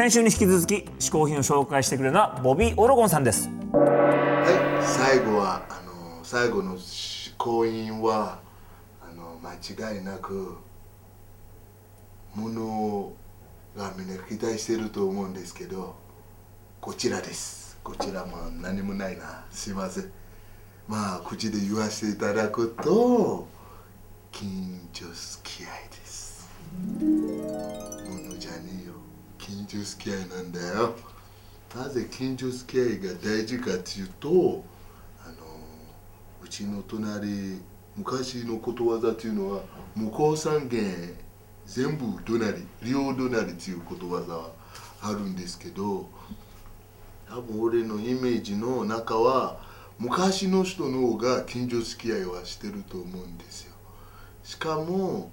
先週に引き続き嗜好品を紹介してくれるのはボビー・オロゴンさんです。はい最後はあの最後の試行品はあの間違いなくものがみんな期待してると思うんですけどこちらです。こちらも何もないな。すいません。まあ口で言わせていただくと近所付き合いです。近所付き合いなんだよ。なぜ近所付き合いが大事かっていうとあのうちの隣昔のことわざっていうのは向こう三軒全部隣両隣っていうことわざはあるんですけど多分俺のイメージの中は昔の人の方が近所付き合いはしてると思うんですよ。しかも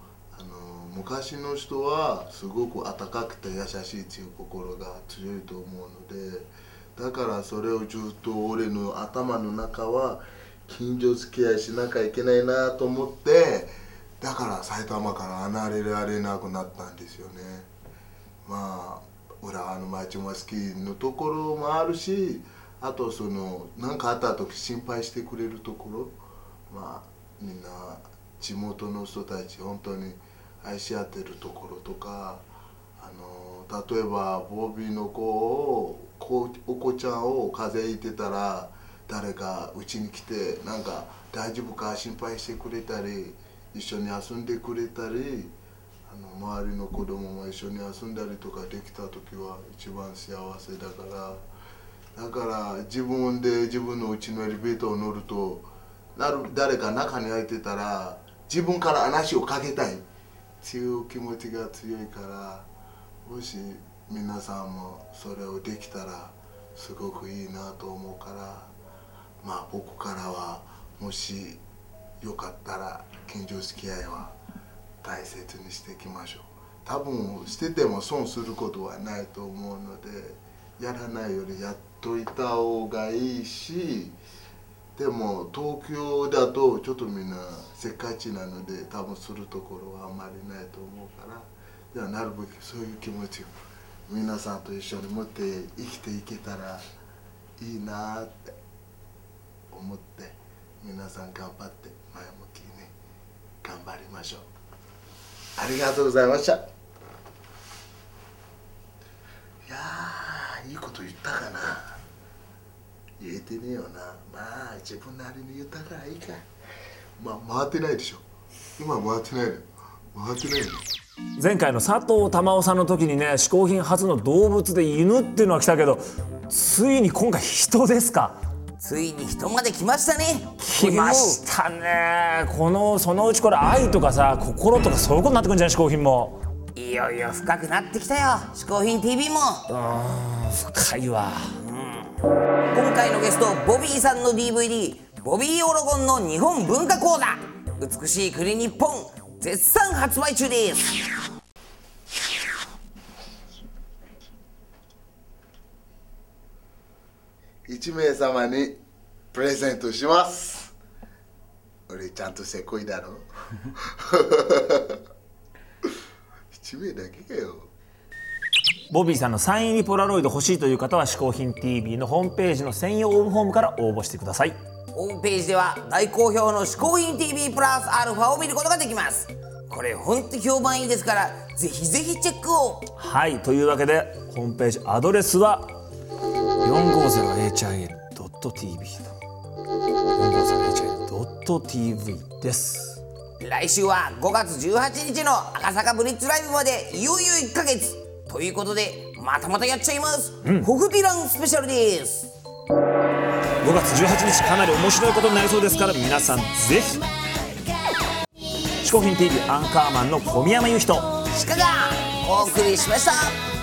昔の人はすごく温かくて優しいっていう心が強いと思うのでだからそれをずっと俺の頭の中は近所付き合いしなきゃいけないなと思ってだから埼玉から離れられなくなったんですよね。まあ浦和の町も好きのところもあるしあとその何かあった時心配してくれるところまあみんな地元の人たち本当に愛し合ってるところとかあの例えばボービーの子をこお子ちゃんを風邪ひいてたら誰かうちに来てなんか大丈夫か心配してくれたり一緒に遊んでくれたりあの周りの子供も一緒に遊んだりとかできた時は一番幸せだから。だから自分で自分のうちのエレベーターを乗るとなる誰か中に入ってたら自分から話をかけたい。ってい気持ちが強いからもし皆さんもそれをできたらすごくいいなと思うからまあ僕からはもしよかったら近所付き合いは大切にしていきましょう。多分してても損することはないと思うのでやらないよりやっといた方がいいしでも東京だとちょっとみんなせっかちなので多分するところはあまりないと思うからじゃあなるべくそういう気持ちを皆さんと一緒に持って生きていけたらいいなって思って皆さん頑張って前向きに頑張りましょうありがとうございました。いやいいこと言ったかな。言えてねえよな。まあ自分なりに言ったからいいか。まあ回ってないでしょ。今回ってないのよ。回ってないのよ。前回の佐藤珠緒さんの時にね嗜好品初の動物で犬っていうのは来たけどついに今回人ですか？ついに人まで来ましたね。来ましたね。このそのうちこれ愛とかさ心とかそういうことになってくるんじゃない？嗜好品も。いよいよ深くなってきたよ「嗜好品 TV も」深いわ今回のゲストボビーさんの DVD「ボビーオロゴンの日本文化講座」美しい国日本絶賛発売中です。1名様にプレゼントします。俺ちゃんとせこいだろ。1名だけかよ。ボビーさんのサイン入りポラロイド欲しいという方は嗜好品 TV のホームページの専用応募フォームから応募してください。ホームページでは大好評の「嗜好品 TV プラスアルファ」を見ることができます。これほんと評判いいですからぜひぜひチェックを。はいというわけでホームページアドレスは 450hil.tv 450hil.tv です。来週は5月18日の赤坂ブリッツライブまでいよいよ1ヶ月ということでまたまたやっちゃいます、ホフピランスペシャルです。5月18日かなり面白いことになりそうですから皆さんぜひ。嗜好品 TV アンカーマンの小宮山雄人鹿がお送りしました